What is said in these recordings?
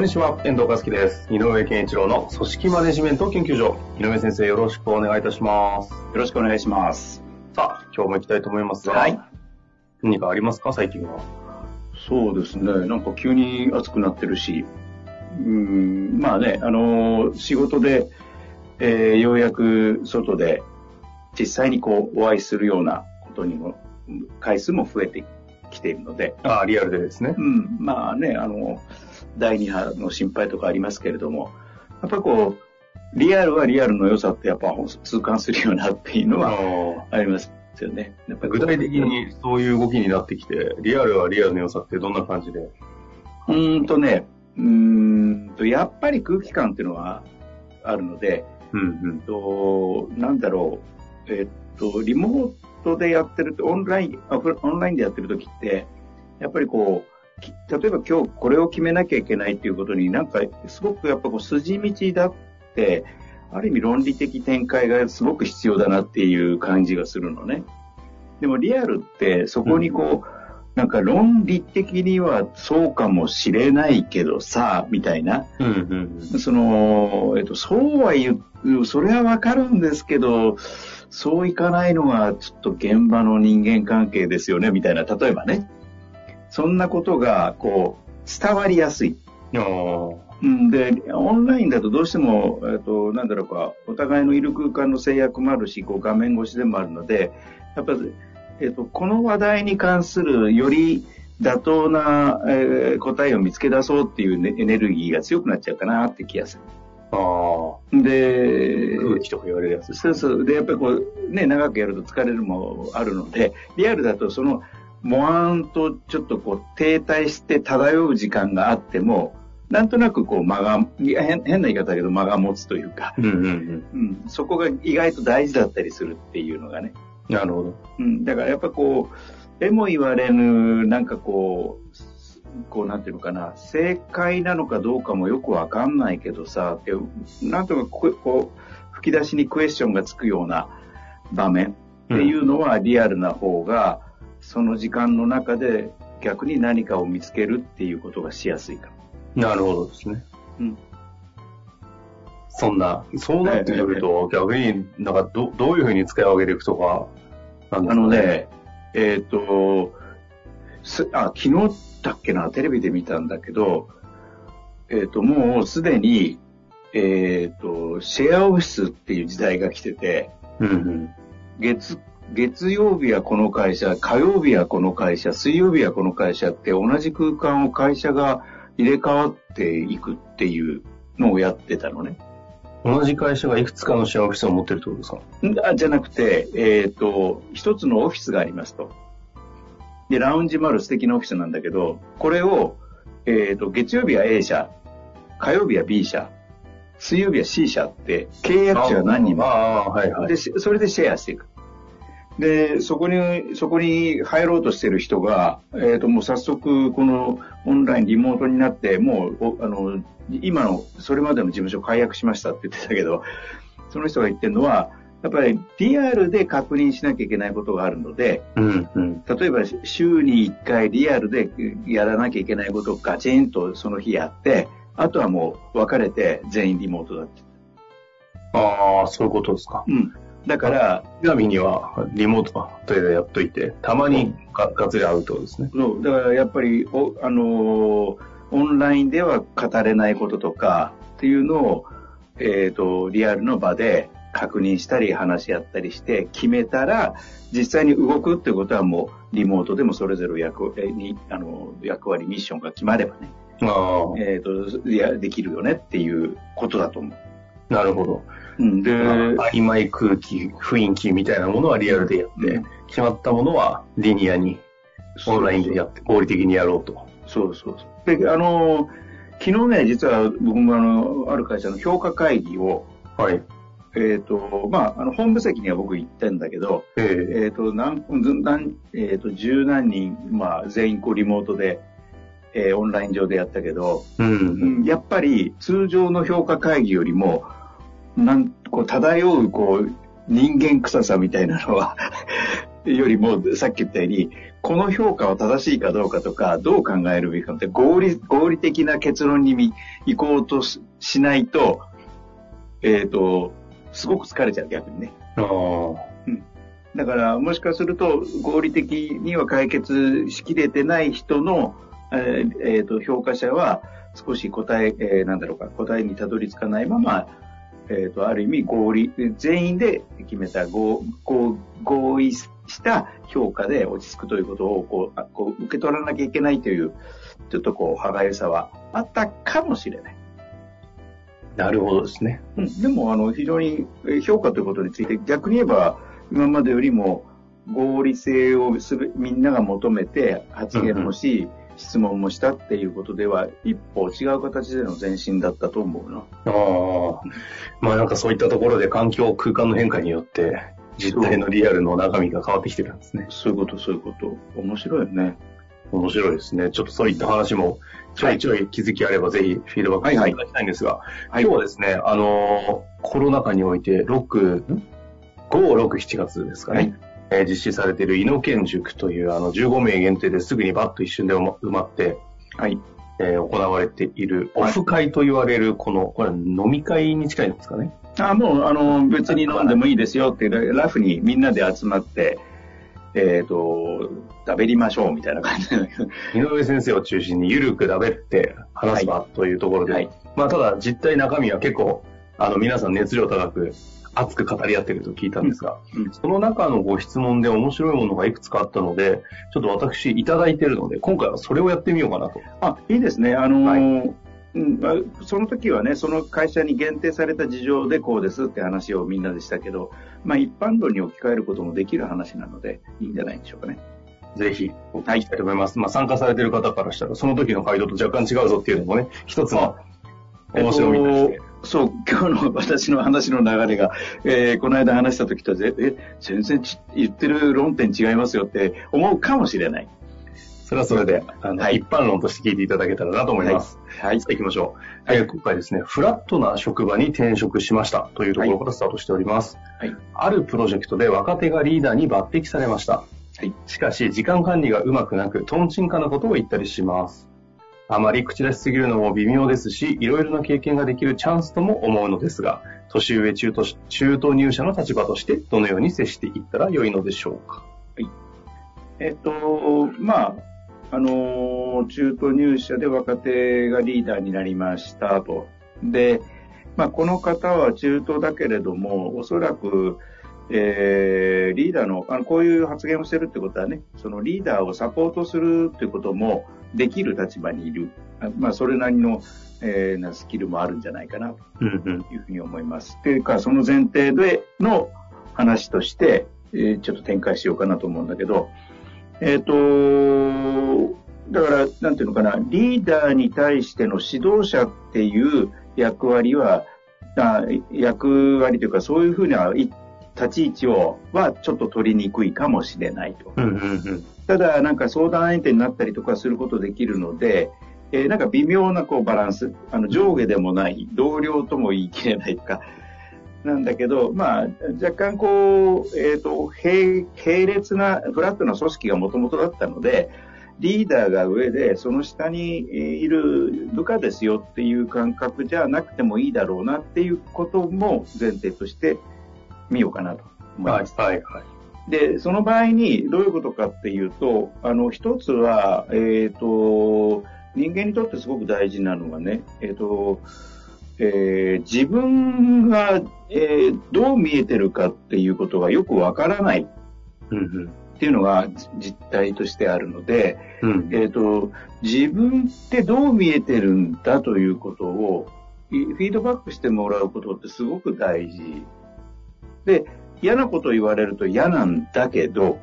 こんにちは、遠藤和樹です。井上健一郎の組織マネジメント研究所。井上先生、よろしくお願いいたします。よろしくお願いします。さあ、今日も行きたいと思いますが、はい。何かありますか、最近は。そうですね。なんか急に暑くなってるし、うん、まあね、あのー仕事で、えーようやく外で実際にこうお会いするようなことにも、回数も増えてきているので、ああ、リアルでですね。うん、まあね、あの、第2波の心配とかありますけれども、やっぱこう、リアルはリアルの良さってやっぱ痛感するよなっていうのはあありますよね。やっぱり具体的にそういう動きになってきて、リアルはリアルの良さってどんな感じで？うーんとね、うーんと、やっぱり空気感っていうのはあるので、うんうん。と、なんだろう、えっと、リモートでやってると、オンライン、あオンラインでやってる時って、やっぱりこう、き例えば今日これを決めなきゃいけないっていうことになんかすごくやっぱこう筋道だって、ある意味論理的展開がすごく必要だなっていう感じがするのね。でもリアルってそこにこう、なんか論理的にはそうかもしれないけどさ、みたいな。うん。うんうんその、えっと、そうは言う、それはわかるんですけど、そういかないのがちょっと現場の人間関係ですよね、みたいな。例えばね。そんなことが、こう、伝わりやすい。うん。で、オンラインだとどうしても、えっと、なんだろうか、お互いのいる空間の制約もあるし、こう画面越しでもあるので、やっぱり、えっと、この話題に関するより妥当な、えー答えを見つけ出そうっていう、ね、エネルギーが強くなっちゃうかなって気がすあ。ある。であ。、空気とか言われるやつ。そうそう。で、やっぱりこう、ね、長くやると疲れるもあるので、リアルだとその、もわーんとちょっとこう、停滞して漂う時間があっても、なんとなくこう、間が、変変な言い方だけど間が持つというか、うんうんうん。うん、そこが意外と大事だったりするっていうのがね。なるほど。うん、だからやっぱこう、えも言われぬ、なんかこう、こうなんていうのかな、正解なのかどうかもよくわかんないけどさ、ってなんとかこうこう、吹き出しにクエスチョンがつくような場面っていうのはリアルな方が、その時間の中で逆に何かを見つけるっていうことがしやすいかなるほどですね。うん。そんな、そうなってくると、逆になんかどどういうふうに使い分けていくとか、あのね、えっ、と、すあ、昨日だっけな、テレビで見たんだけど、えっ、と、もうすでに、えっ、と、シェアオフィスっていう時代が来てて、うんうん。月、月曜日はこの会社、火曜日はこの会社、水曜日はこの会社って同じ空間を会社が入れ替わっていくっていうのをやってたのね。同じ会社がいくつかのシェアオフィスを持ってるってことですか？じゃなくて、えっ、と、一つのオフィスがありますと。で、ラウンジもある素敵なオフィスなんだけど、これを、えっ、と、月曜日は A 社、火曜日は B 社、水曜日は C 社って、契約者が何人もああ、はいはい。で、しそれでシェアしていく。で、そこに、そこに入ろうとしてる人が、えっ、と、もう早速、このオンライン、リモートになって、もう、おあの、今の、それまでの事務所解約しましたって言ってたけど、その人が言ってるのは、やっぱりリアルで確認しなきゃいけないことがあるので、うんうん。例えば週に1回リアルでやらなきゃいけないことをガチンとその日やって、あとはもう別れて全員リモートだって。ああ、そういうことですか。うん。だから、ちなみには、リモートでやっといて、たまにががっつり会うとですね。そう、だからやっぱり、おあのーオンラインでは語れないこととかっていうのを、えっ、と、リアルの場で確認したり話し合ったりして決めたら、実際に動くってことはもうリモートでもそれぞれ役えにあの役割、ミッションが決まればね、あえっ、と、いや、できるよねっていうことだと思う。あ、なるほど。うん、で、曖昧空気、雰囲気みたいなものはリアルでやって、うん決まったものはリニアに、オンラインでやって、合理的にやろうと。そうそうそう。で、あの、昨日ね、実は僕もあの、ある会社の評価会議を、はい。えっ、と、まあ、あの、本部席には僕行ってんだけど、えええっ、と、何、何、えっ、と、十何人、まあ、全員こうリモートで、えーオンライン上でやったけど、うん。うんやっぱり通常の評価会議よりも、なん、こう、漂う、こう、人間臭さみたいなのは、よりも、さっき言ったように、この評価は正しいかどうかとか、どう考えるべきかって、合理、合理的な結論にみ行こうとししないと、えっ、と、すごく疲れちゃう、逆にね。ああ。だから、もしかすると、合理的には解決しきれてない人の、えーえーと評価者は、少し答え、えーなんだろうか、答えにたどり着かないまま、えーと、ある意味合理、全員で決めた合合合意した評価で落ち着くということをこうあこう受け取らなきゃいけないという、ちょっとこう、歯がゆさはあったかもしれない。なるほどですね。うん、でも、あの、非常にえー評価ということについて、逆に言えば、今までよりも合理性をする、みんなが求めて発言もし、質問もしたっていうことでは、一歩違う形での前進だったと思うな。ああ。まあなんかそういったところで環境、空間の変化によって、実態のリアルの中身が変わってきてるんですね。そういうこと、そういうこと。面白いよね。面白いですね。ちょっとそういった話も、ちょいちょい気づきあればぜひフィードバックいただきたいんですが、はい今日はですね、あのーコロナ禍において、6、ん ?5、6、7月ですかね。はいえー実施されている井野県塾という、あの、15名限定ですぐにバッと一瞬で埋まって、はい。えー行われているオフ会と言われる、この、これは飲み会に近いんですかね？あ、もう、あの、別に飲んでもいいですよって、ラフにみんなで集まって、えっ、と、食べりましょうみたいな感じだけど。井上先生を中心にゆるくだべって話す場というところで、はいまあただ実態中身は結構、あの皆さん熱量高く熱く語り合ってると聞いたんですが、うんうんその中のご質問で面白いものがいくつかあったので、ちょっと私いただいてるので、今回はそれをやってみようかなと。あ、いいですね。あのーはうんまあその時はね、その会社に限定された事情でこうですって話をみんなでしたけど、まあ一般論に置き換えることもできる話なので、いいんじゃないでしょうかね。ぜひ、お聞きしたいと思います。まあ参加されてる方からしたら、その時の回答と若干違うぞっていうのもね、一つの面白みとして。えっとそう、今日の私の話の流れが、えーこの間話した時とぜ、え、全然ち言ってる論点違いますよって思うかもしれない。それはそれで、あの、はい一般論として聞いていただけたらなと思います。はい。さあ行きましょう。えー今回ですね、フラットな職場に転職しましたというところからスタートしております。はい。あるプロジェクトで若手がリーダーに抜擢されました。はい。しかし、時間管理がうまくなく、トンチンカなことを言ったりします。あまり口出しすぎるのも微妙ですし、いろいろな経験ができるチャンスとも思うのですが、年上中途中途入社の立場として、どのように接していったら良いのでしょうか？はいえっと、まあ、あの中途入社で若手がリーダーになりましたと。で、まあ、この方は中途だけれども、おそらく、えーリーダーの、あの、こういう発言をしてるってことはね、そのリーダーをサポートするってこともできる立場にいる。あまあ、それなりの、えーなスキルもあるんじゃないかなうんうん。というふうに思います。というか、その前提での話として、えーちょっと展開しようかなと思うんだけど、えっ、と、だから、なんていうのかな、リーダーに対しての指導者っていう役割は、あ役割というか、そういうふうない立ち位置を、はちょっと取りにくいかもしれないと。ただ、なんか相談相手になったりとかすることできるので、えーなんか微妙なこうバランス、あの上下でもない、同僚とも言い切れないとか、なんだけど、まあ、若干こう、えっ、と、並、並列な、フラットな組織がもともとだったので、リーダーが上で、その下にえーいる部下ですよっていう感覚じゃなくてもいいだろうなっていうことも前提として見ようかなと思いはいます。はいはい。で、その場合にどういうことかっていうと、あの、一つは、えっ、と、人間にとってすごく大事なのがね、えっ、と、えー自分が、えーどう見えてるかっていうことがよくわからない。っていうのが実態としてあるので、うん。えっ、と、自分ってどう見えてるんだということを、いフィードバックしてもらうことってすごく大事。で、嫌なことを言われると嫌なんだけど、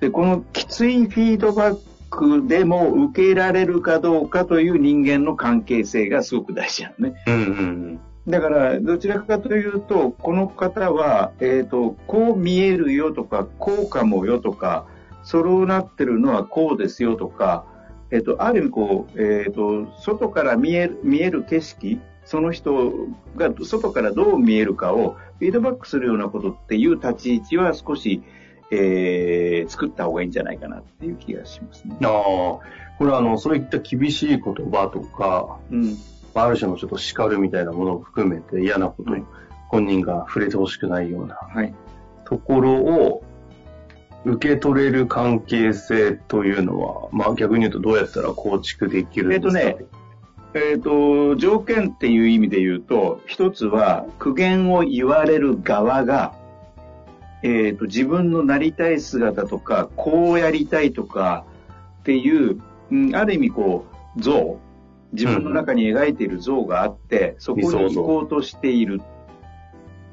で、このきついフィードバックでも受けられるかどうかという人間の関係性がすごく大事なのね。うんうんだから、どちらかというと、この方は、えっ、と、こう見えるよとか、こうかもよとか、そうなってるのはこうですよとか、えっ、と、ある意味こう、えっ、と、外から見える、見える景色、その人が外からどう見えるかをフィードバックするようなことっていう立ち位置は少し、えー、作った方がいいんじゃないかなっていう気がしますね。ああ、これはあの、そういった厳しい言葉とか、うん。まあある種のちょっと叱るみたいなものを含めて嫌なこと、はい本人が触れてほしくないようなはい。ところを受け取れる関係性というのは、まあ逆に言うとどうやったら構築できるんですか？えっとねえっ、と、条件っていう意味で言うと、一つは苦言を言われる側が、えっ、と、自分のなりたい姿とか、こうやりたいとかっていう、うんある意味こう、像、自分の中に描いている像があって、そこに行こうとしている。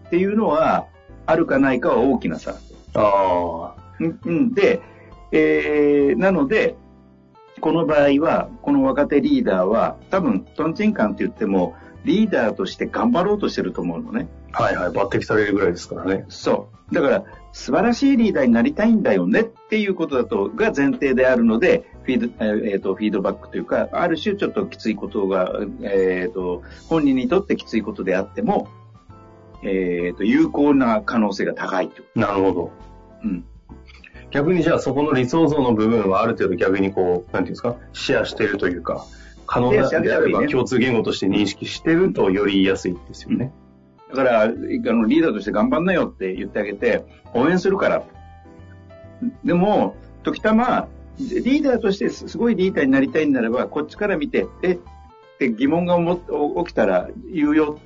っていうのは、あるかないかは大きな差。あうんうん。で、えーなので、この場合は、この若手リーダーは、多分、トンチンカンって言っても、リーダーとして頑張ろうとしてると思うのね。あ、はいはい、抜擢されるぐらいですからね。そう。だから、素晴らしいリーダーになりたいんだよねっていうことだと、が前提であるので、フィード、えーと、フィードバックというか、ある種ちょっときついことが、えーと、本人にとってきついことであっても、えーと、有効な可能性が高いと。なるほど。うん。逆にじゃあそこの理想像の部分はある程度逆にこう、なんていうんですか、シェアしているというか、可能シェアしてあげであれば共通言語として認識してるとより言いやすいですよね。だから、あの、リーダーとして頑張んなよって言ってあげて、応援するから。でも、時たま、リーダーとしてすごいリーダーになりたいんならば、こっちから見て、えって疑問が起きたら言うよ。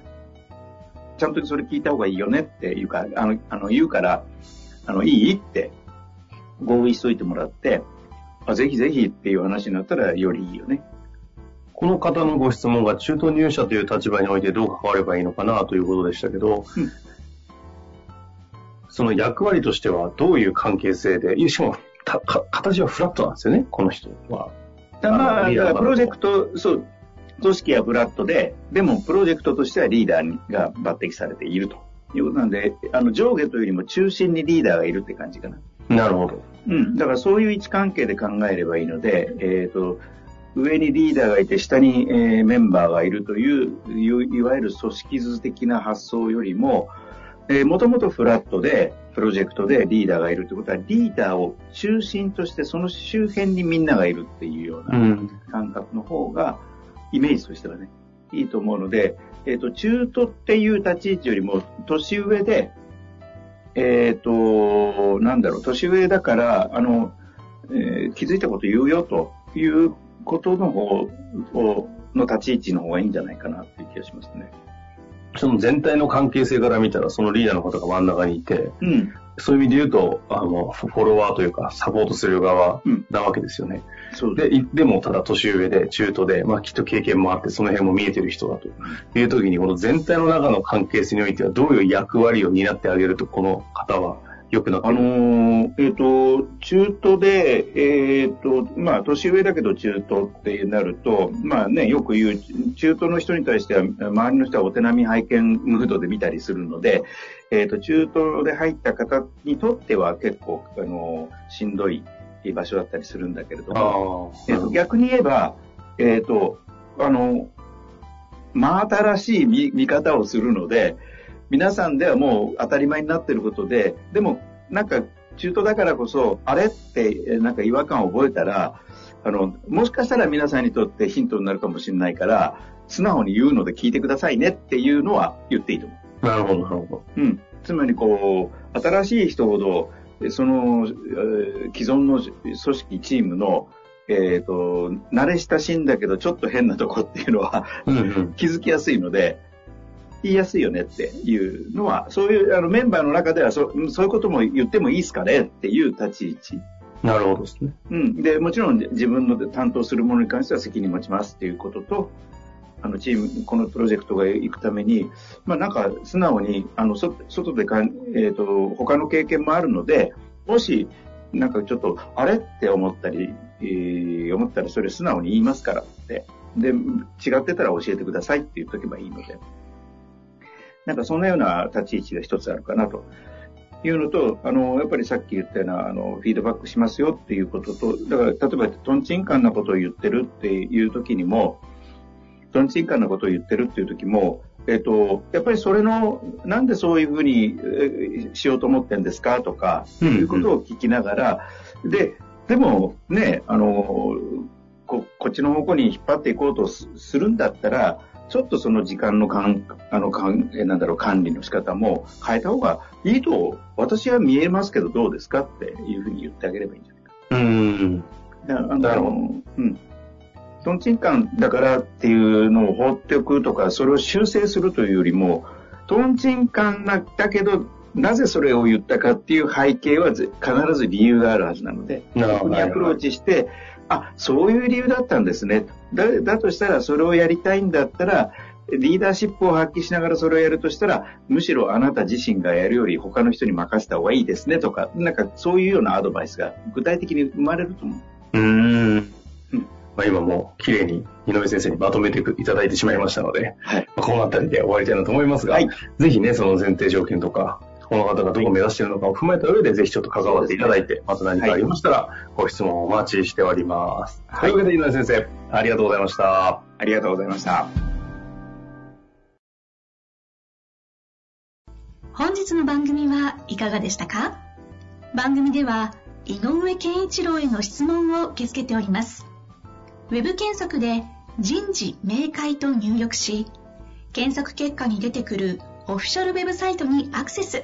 ちゃんとそれ聞いた方がいいよねって言うから、あの、あの言うから、あの、いい？って合意しといてもらって、あぜひぜひっていう話になったらよりいいよね。この方のご質問が中途入社という立場においてどう関わればいいのかなということでしたけど、うんその役割としてはどういう関係性で、しかもたか形はフラットなんですよね、この人は。だまあ、からプロジェクト、そう、組織はフラットで、でもプロジェクトとしてはリーダーが抜擢されているということなんで、あの上下というよりも中心にリーダーがいるって感じかな。なるほど。うん。だからそういう位置関係で考えればいいので、えっ、と、上にリーダーがいて、下に、えーメンバーがいるという、いいわゆる組織図的な発想よりも、えー、もともとフラットで、プロジェクトでリーダーがいるってことは、リーダーを中心として、その周辺にみんながいるっていうような、うん。感覚の方が、イメージとしてはね、いいと思うので、えっ、と、中途っていう立ち位置よりも、年上で、えっ、と、なんだろう、年上だから、あの、えー気づいたこと言うよということの方をの立ち位置の方がいいんじゃないかなっていう気がしますね。その全体の関係性から見たら、そのリーダーの方が真ん中にいて、うん。そういう意味で言うと、あの、フォロワーというか、サポートする側うんなわけですよね。そうでで、いでもただ年上で、中途で、まあきっと経験もあって、その辺も見えてる人だという時に、この全体の中の関係性においては、どういう役割を担ってあげると、この方は良くなってある。のーえっ、と、中途で、えっ、と、まあ、年上だけど中途ってなると、まあね、よく言う、中途の人に対しては、周りの人はお手並み拝見ムードで見たりするので、えっ、と、中途で入った方にとっては結構、あのーしんどい場所だったりするんだけれども、えっと逆に言えば、えっ、と、あの、真新しい見見方をするので、皆さんではもう当たり前になっていることで、でも、なんか、中途だからこそ、あれって、えなんか違和感を覚えたら、あの、もしかしたら皆さんにとってヒントになるかもしれないから、素直に言うので聞いてくださいねっていうのは言っていいと思う。なるほど、なるほど。うん。つまりこう、新しい人ほど、えその、えー既存の組織、チームの、えっ、と、慣れ親しんだけどちょっと変なとこっていうのはうんうん。気づきやすいので、言いやすいよねっていうのは、そういうあのメンバーの中ではそうんそういうことも言ってもいいですかねっていう立ち位置。なるほどですね。うん。で、もちろん自分の担当するものに関しては責任持ちますっていうことと、あのチーム、このプロジェクトが行くために、まあなんか素直に、あの、そ外でかん、えっ、と、他の経験もあるので、もし、なんかちょっと、あれって思ったり、えー、思ったらそれ素直に言いますからって。で、違ってたら教えてくださいって言っとけばいいので。なんかそんなような立ち位置が一つあるかなと。いうのと、あの、やっぱりさっき言ったような、あの、フィードバックしますよっていうことと、だから、例えば、トンチンカンなことを言ってるっていう時にも、トンチンカンなことを言ってるっていう時も、えっと、やっぱりそれの、なんでそういうふうにしようと思ってんですかとか、いうことを聞きながら、で、でもね、あの、ここっちの方向に引っ張っていこうとするんだったら、ちょっとその時間のかん、あの、かん、なんだろう、管理の仕方も変えた方がいいと、私は見えますけどどうですかっていうふうに言ってあげればいいんじゃないか。うん。だから、あの、うん。トンチンカンだからっていうのを放っておくとか、それを修正するというよりも、トンチンカンだけど、なぜそれを言ったかっていう背景は必ず理由があるはずなので、そこにアプローチして、あ、そういう理由だったんですね。だ、だとしたらそれをやりたいんだったら、リーダーシップを発揮しながらそれをやるとしたら、むしろあなた自身がやるより他の人に任せた方がいいですねとか、なんかそういうようなアドバイスが具体的に生まれると思う。うん。まあ、今も綺麗に井上先生にまとめていただいてしまいましたので、はい、まあ、この辺りで終わりたいなと思いますが、はい、ぜひね、その前提条件とか、この方がどこを目指しているのかを踏まえた上で、ぜひちょっと関わっていただいて、ね、また何かありましたら、ご質問をお待ちしております。はい、というわけで、井上先生、ありがとうございました。ありがとうございました。本日の番組はいかがでしたか？番組では、井上健一郎への質問を受け付けております。ウェブ検索で人事明快と入力し、検索結果に出てくるオフィシャルウェブサイトにアクセス。